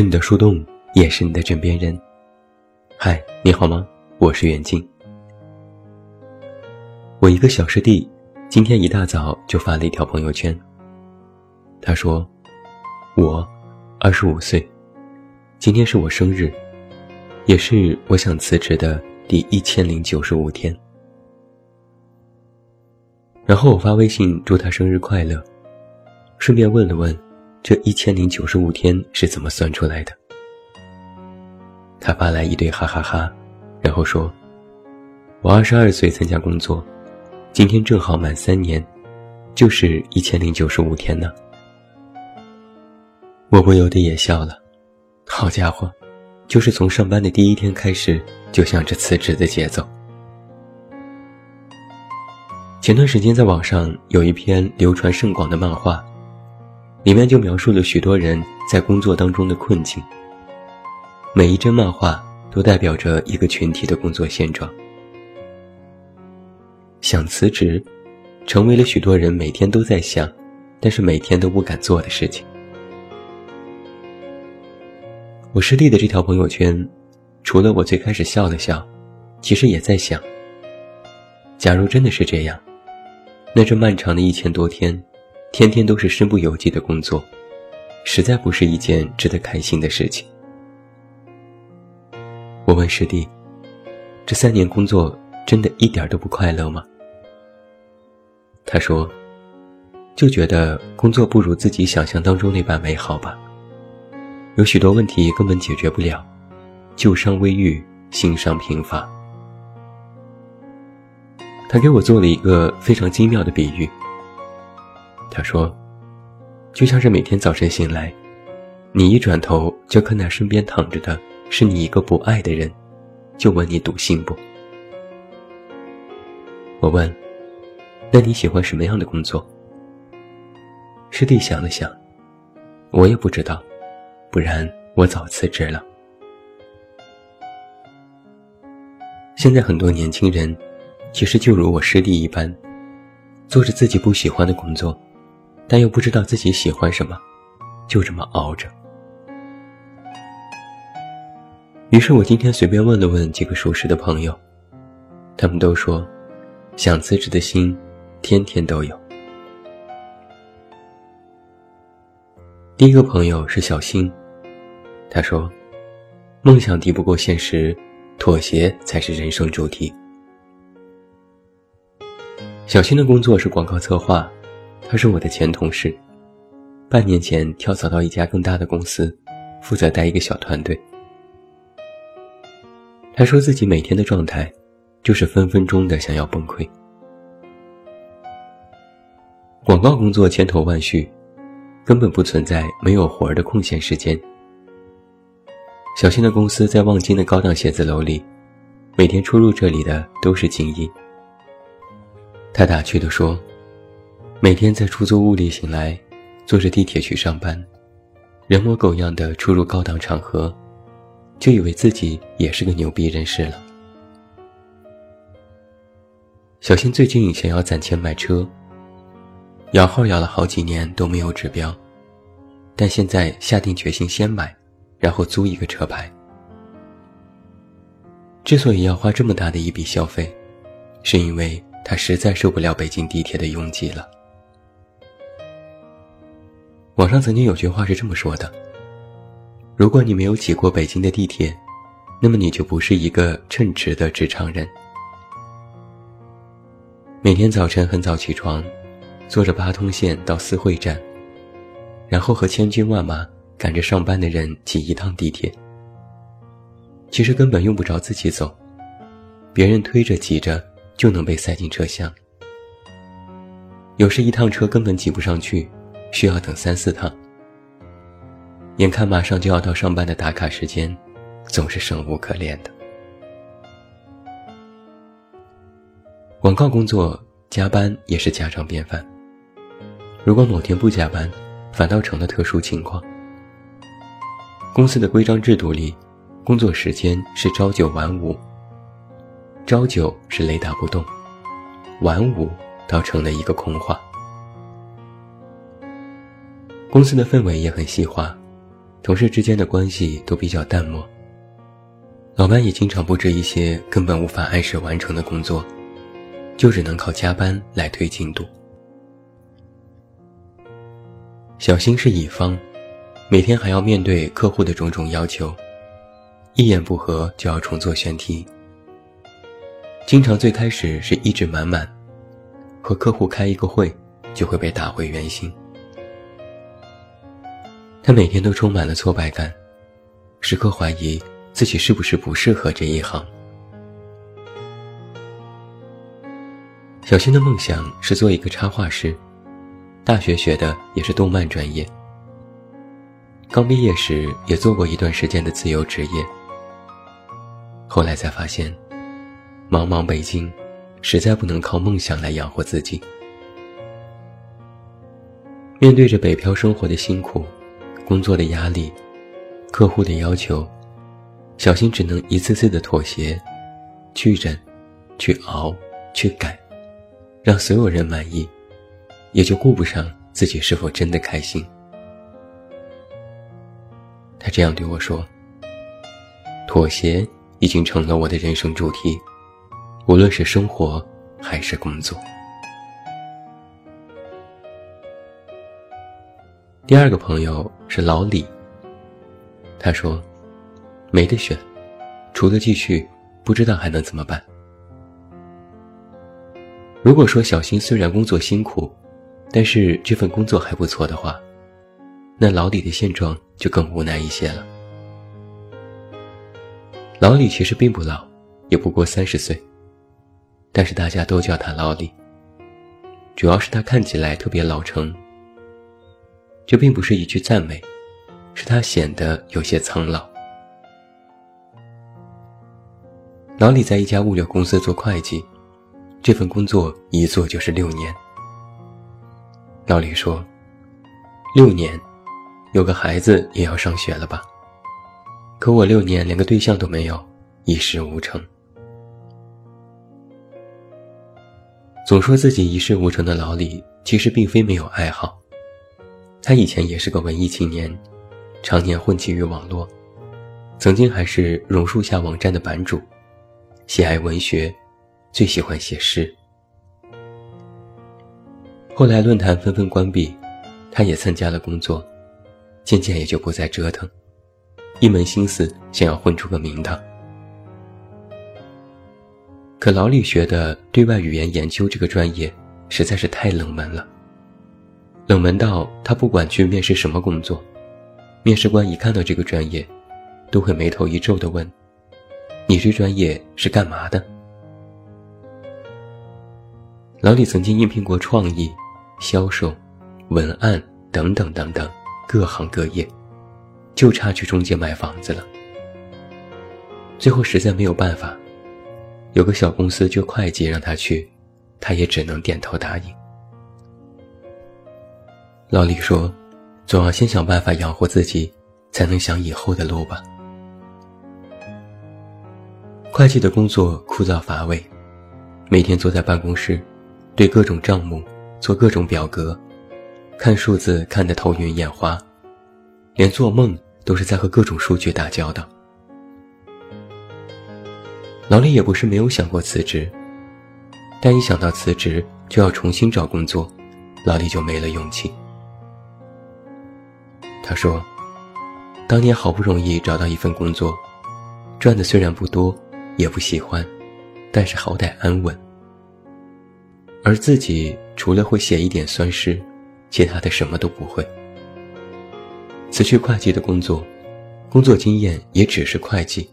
是你的树洞，也是你的枕边人。嗨，你好吗？我是袁静。我一个小师弟，今天一大早就发了一条朋友圈。他说：“我，二十五岁，今天是我生日，也是我想辞职的第一千零九十五天。”然后我发微信祝他生日快乐，顺便问了问。这一千零九十五天是怎么算出来的？他发来一堆哈哈哈，然后说：“我二十二岁参加工作，今天正好满三年，就是一千零九十五天呢。”我不由得也笑了。好家伙，就是从上班的第一天开始就想着辞职的节奏。前段时间在网上有一篇流传甚广的漫画。里面就描述了许多人在工作当中的困境。每一帧漫画都代表着一个群体的工作现状。想辞职，成为了许多人每天都在想，但是每天都不敢做的事情。我师弟的这条朋友圈，除了我最开始笑了笑，其实也在想：假如真的是这样，那这漫长的一千多天。天天都是身不由己的工作，实在不是一件值得开心的事情。我问师弟：“这三年工作真的一点都不快乐吗？”他说：“就觉得工作不如自己想象当中那般美好吧，有许多问题根本解决不了，旧伤未愈，新伤频发。”他给我做了一个非常精妙的比喻。他说：“就像是每天早晨醒来，你一转头就看那身边躺着的是你一个不爱的人，就问你笃信不？”我问：“那你喜欢什么样的工作？”师弟想了想：“我也不知道，不然我早辞职了。”现在很多年轻人，其实就如我师弟一般，做着自己不喜欢的工作。但又不知道自己喜欢什么，就这么熬着。于是我今天随便问了问几个熟识的朋友，他们都说，想辞职的心，天天都有。第一个朋友是小新，他说，梦想敌不过现实，妥协才是人生主题。小新的工作是广告策划。他是我的前同事，半年前跳槽到一家更大的公司，负责带一个小团队。他说自己每天的状态，就是分分钟的想要崩溃。广告工作千头万绪，根本不存在没有活儿的空闲时间。小新的公司在望京的高档写字楼里，每天出入这里的都是精英。他打趣地说。每天在出租屋里醒来，坐着地铁去上班，人模狗样的出入高档场合，就以为自己也是个牛逼人士了。小新最近想要攒钱买车，摇号摇了好几年都没有指标，但现在下定决心先买，然后租一个车牌。之所以要花这么大的一笔消费，是因为他实在受不了北京地铁的拥挤了。网上曾经有句话是这么说的：“如果你没有挤过北京的地铁，那么你就不是一个称职的职场人。”每天早晨很早起床，坐着八通线到四惠站，然后和千军万马赶着上班的人挤一趟地铁。其实根本用不着自己走，别人推着挤着就能被塞进车厢。有时一趟车根本挤不上去。需要等三四趟，眼看马上就要到上班的打卡时间，总是生无可恋的。广告工作加班也是家常便饭，如果某天不加班，反倒成了特殊情况。公司的规章制度里，工作时间是朝九晚五，朝九是雷打不动，晚五倒成了一个空话。公司的氛围也很细化，同事之间的关系都比较淡漠。老板也经常布置一些根本无法按时完成的工作，就只能靠加班来推进度。小新是乙方，每天还要面对客户的种种要求，一言不合就要重做选题。经常最开始是意志满满，和客户开一个会就会被打回原形。他每天都充满了挫败感，时刻怀疑自己是不是不适合这一行。小新的梦想是做一个插画师。大学学的也是动漫专业，刚毕业时也做过一段时间的自由职业，后来才发现，茫茫北京，实在不能靠梦想来养活自己。面对着北漂生活的辛苦，工作的压力，客户的要求，小新只能一次次的妥协，去忍，去熬，去改，让所有人满意。也就顾不上自己是否真的开心。他这样对我说：“妥协已经成了我的人生主题，无论是生活还是工作。”第二个朋友是老李。他说：“没得选，除了继续，不知道还能怎么办。”如果说小新虽然工作辛苦，但是这份工作还不错的话，那老李的现状就更无奈一些了。老李其实并不老，也不过三十岁，但是大家都叫他老李。主要是他看起来特别老成。这并不是一句赞美，是他显得有些苍老。老李在一家物流公司做会计，这份工作一做就是六年。老李说：“六年，有个孩子也要上学了吧？可我六年连个对象都没有，一事无成。总说自己一事无成的老李，其实并非没有爱好。他以前也是个文艺青年，常年混迹于网络，曾经还是榕树下网站的版主，喜爱文学，最喜欢写诗。”后来论坛纷纷关闭，他也参加了工作，渐渐也就不再折腾，一门心思想要混出个名堂。可老李学的对外语言研究这个专业实在是太冷门了，冷门到他不管去面试什么工作，面试官一看到这个专业，都会眉头一皱的问：“你这专业是干嘛的？”老李曾经应聘过创意。销售、文案等等等等，各行各业，就差去中介卖房子了。最后实在没有办法，有个小公司就会计让他去，他也只能点头答应。老李说：“总要先想办法养活自己，才能想以后的路吧。”会计的工作枯燥乏味，每天坐在办公室，对各种账目。做各种表格，看数字看得头晕眼花，连做梦都是在和各种数据打交道。老李也不是没有想过辞职，但一想到辞职就要重新找工作，老李就没了勇气。他说：“当年好不容易找到一份工作，赚的虽然不多，也不喜欢，但是好歹安稳。”而自己除了会写一点酸诗，其他的什么都不会。辞去会计的工作，工作经验也只是会计，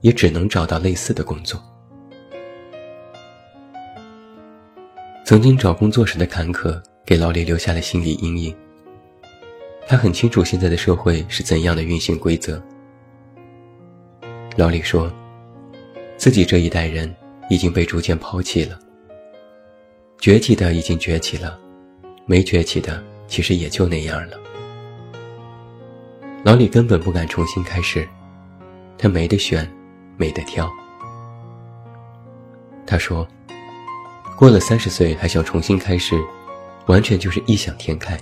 也只能找到类似的工作。曾经找工作时的坎坷，给老李留下了心理阴影。他很清楚现在的社会是怎样的运行规则。老李说，自己这一代人已经被逐渐抛弃了。崛起的已经崛起了，没崛起的其实也就那样了。老李根本不敢重新开始，他没得选，没得挑。他说：“过了三十岁还想重新开始，完全就是异想天开。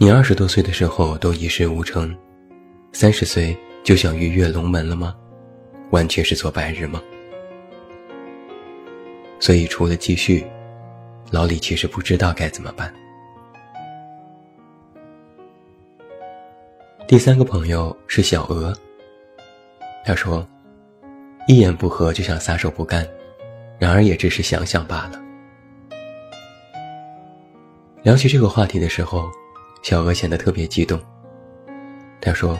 你二十多岁的时候都一事无成，三十岁就想鱼跃龙门了吗？完全是做白日梦。所以除了继续，老李其实不知道该怎么办。第三个朋友是小鹅。他说：“一言不合就想撒手不干，然而也只是想想罢了。”聊起这个话题的时候，小鹅显得特别激动。他说：“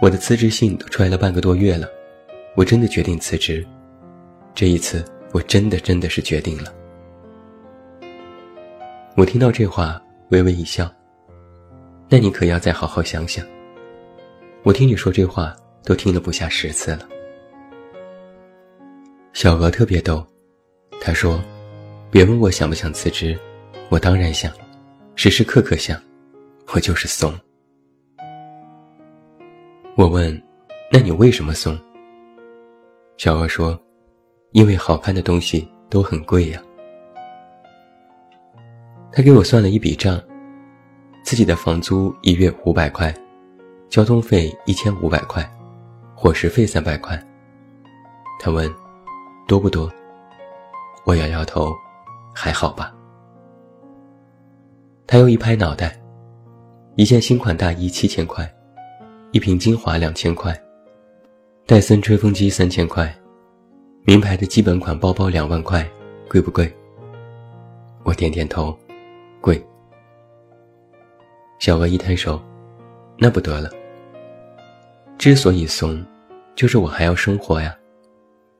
我的辞职信都出来了半个多月了，我真的决定辞职。这一次，我真的真的是决定了。”我听到这话，微微一笑。那你可要再好好想想。我听你说这话都听了不下十次了。小鹅特别逗，他说：“别问我想不想辞职，我当然想，时时刻刻想，我就是怂。”我问：“那你为什么怂？”小娥说：“因为好看的东西都很贵呀。”他给我算了一笔账。自己的房租一月五百块，交通费一千五百块，伙食费三百块。他问：“多不多？”我摇摇头：“还好吧。”他又一拍脑袋：“一件新款大衣七千块，一瓶精华两千块，戴森吹风机三千块，名牌的基本款包包两万块，贵不贵？”我点点头：“贵。”小娥一摊手，那不得了。之所以怂，就是我还要生活呀，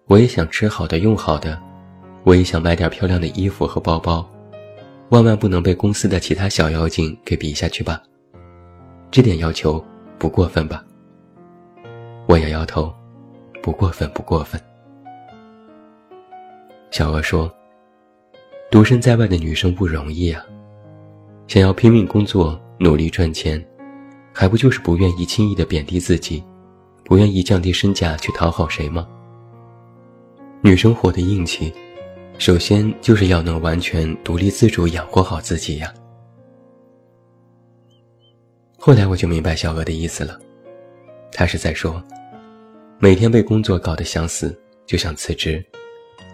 我也想吃好的用好的，我也想买点漂亮的衣服和包包，万万不能被公司的其他小妖精给比下去吧？这点要求不过分吧？我摇摇头，不过分，不过分。小鹅说：“独身在外的女生不容易啊，想要拼命工作。”努力赚钱，还不就是不愿意轻易的贬低自己，不愿意降低身价去讨好谁吗？女生活的硬气，首先就是要能完全独立自主养活好自己呀。后来我就明白小娥的意思了，他是在说，每天被工作搞得想死，就想辞职，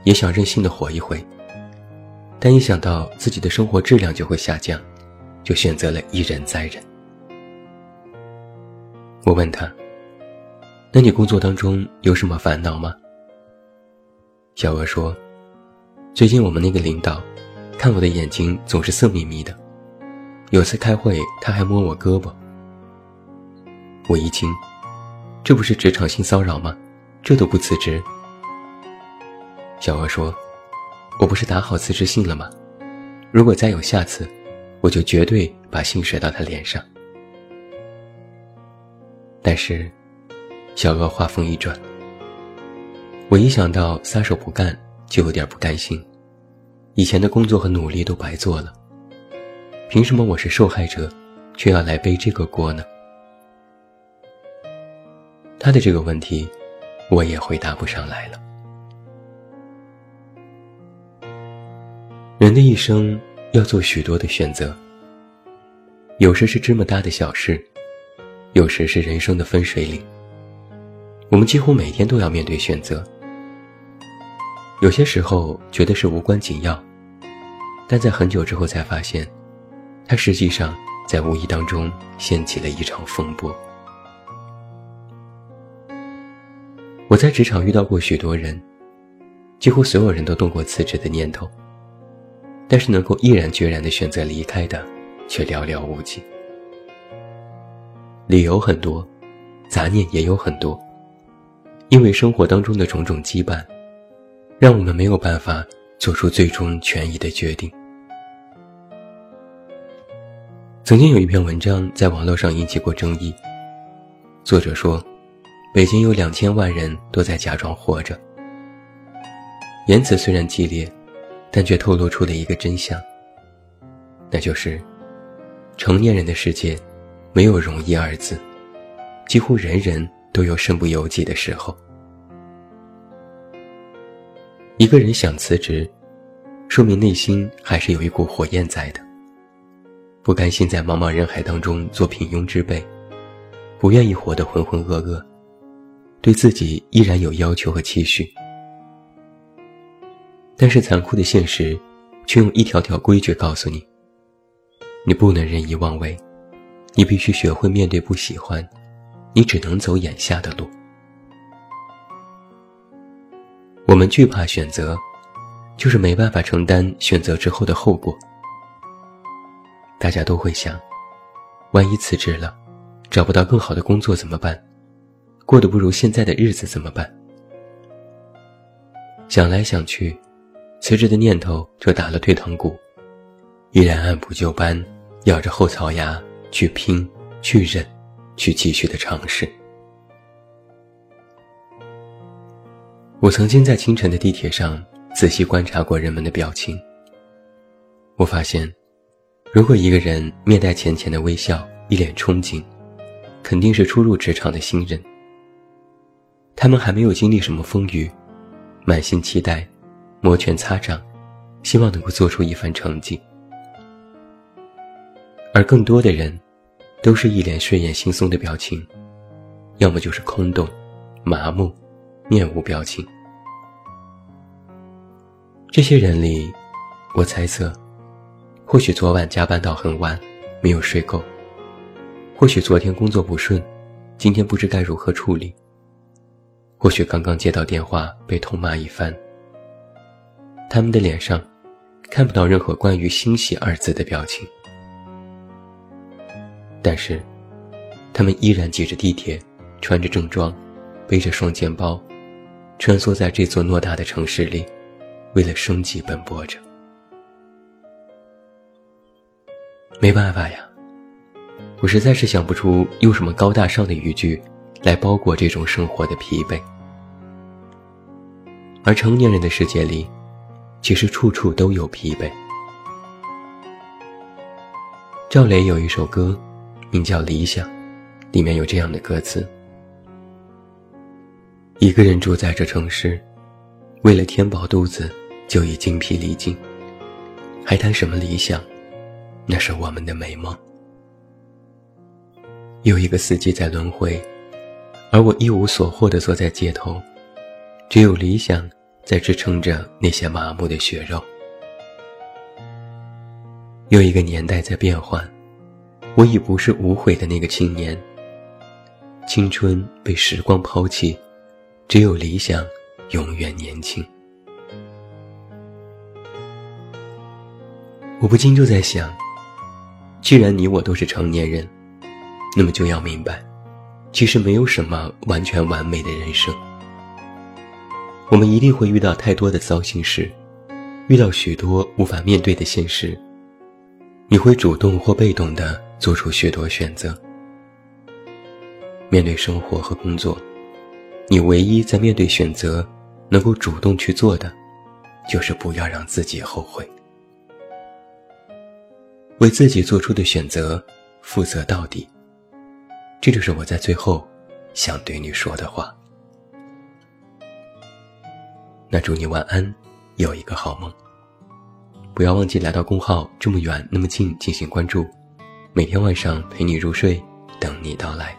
也想任性的活一回，但一想到自己的生活质量就会下降。就选择了一忍再忍。我问他：“那你工作当中有什么烦恼吗？”小娥说：“最近我们那个领导，看我的眼睛总是色眯眯的，有次开会他还摸我胳膊。”我一惊：“这不是职场性骚扰吗？这都不辞职？”小娥说：“我不是打好辞职信了吗？如果再有下次。”我就绝对把信甩到他脸上。但是，小娥话锋一转，我一想到撒手不干，就有点不甘心。以前的工作和努力都白做了，凭什么我是受害者，却要来背这个锅呢？他的这个问题，我也回答不上来了。人的一生。要做许多的选择，有时是芝麻大的小事，有时是人生的分水岭。我们几乎每天都要面对选择，有些时候觉得是无关紧要，但在很久之后才发现，他实际上在无意当中掀起了一场风波。我在职场遇到过许多人，几乎所有人都动过辞职的念头。但是能够毅然决然的选择离开的，却寥寥无几。理由很多，杂念也有很多，因为生活当中的种种羁绊，让我们没有办法做出最终权益的决定。曾经有一篇文章在网络上引起过争议，作者说，北京有两千万人都在假装活着。言辞虽然激烈。但却透露出了一个真相，那就是，成年人的世界，没有容易二字，几乎人人都有身不由己的时候。一个人想辞职，说明内心还是有一股火焰在的，不甘心在茫茫人海当中做平庸之辈，不愿意活得浑浑噩噩，对自己依然有要求和期许。但是残酷的现实，却用一条条规矩告诉你：你不能任意妄为，你必须学会面对不喜欢，你只能走眼下的路。我们惧怕选择，就是没办法承担选择之后的后果。大家都会想，万一辞职了，找不到更好的工作怎么办？过得不如现在的日子怎么办？想来想去，辞职的念头就打了退堂鼓，依然按部就班，咬着后槽牙去拼、去忍、去继续的尝试。我曾经在清晨的地铁上仔细观察过人们的表情。我发现，如果一个人面带浅浅的微笑，一脸憧憬，肯定是初入职场的新人。他们还没有经历什么风雨，满心期待，摩拳擦掌，希望能够做出一番成绩。而更多的人，都是一脸睡眼惺忪的表情，要么就是空洞、麻木。面无表情。这些人里，我猜测，或许昨晚加班到很晚，没有睡够；或许昨天工作不顺，今天不知该如何处理；或许刚刚接到电话被痛骂一番。他们的脸上，看不到任何关于欣喜二字的表情，但是，他们依然挤着地铁，穿着正装，背着双肩包。穿梭在这座偌大的城市里，为了生计奔波着。没办法呀，我实在是想不出用什么高大上的语句来包裹这种生活的疲惫。而成年人的世界里，其实处处都有疲惫。赵雷有一首歌，名叫《理想》，里面有这样的歌词。一个人住在这城市，为了填饱肚子，就已精疲力尽，还谈什么理想？那是我们的美梦。有一个四季在轮回，而我一无所获的坐在街头，只有理想在支撑着那些麻木的血肉。有一个年代在变换，我已不是无悔的那个青年。青春被时光抛弃。只有理想，永远年轻。我不禁就在想，既然你我都是成年人，那么就要明白，其实没有什么完全完美的人生。我们一定会遇到太多的糟心事，遇到许多无法面对的现实。你会主动或被动的做出许多选择，面对生活和工作。你唯一在面对选择能够主动去做的，就是不要让自己后悔，为自己做出的选择负责到底。这就是我在最后想对你说的话。那祝你晚安，有一个好梦。不要忘记来到公号这么远那么近进行关注，每天晚上陪你入睡，等你到来。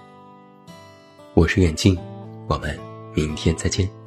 我是远近。我们明天再见。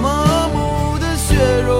麻木的血肉。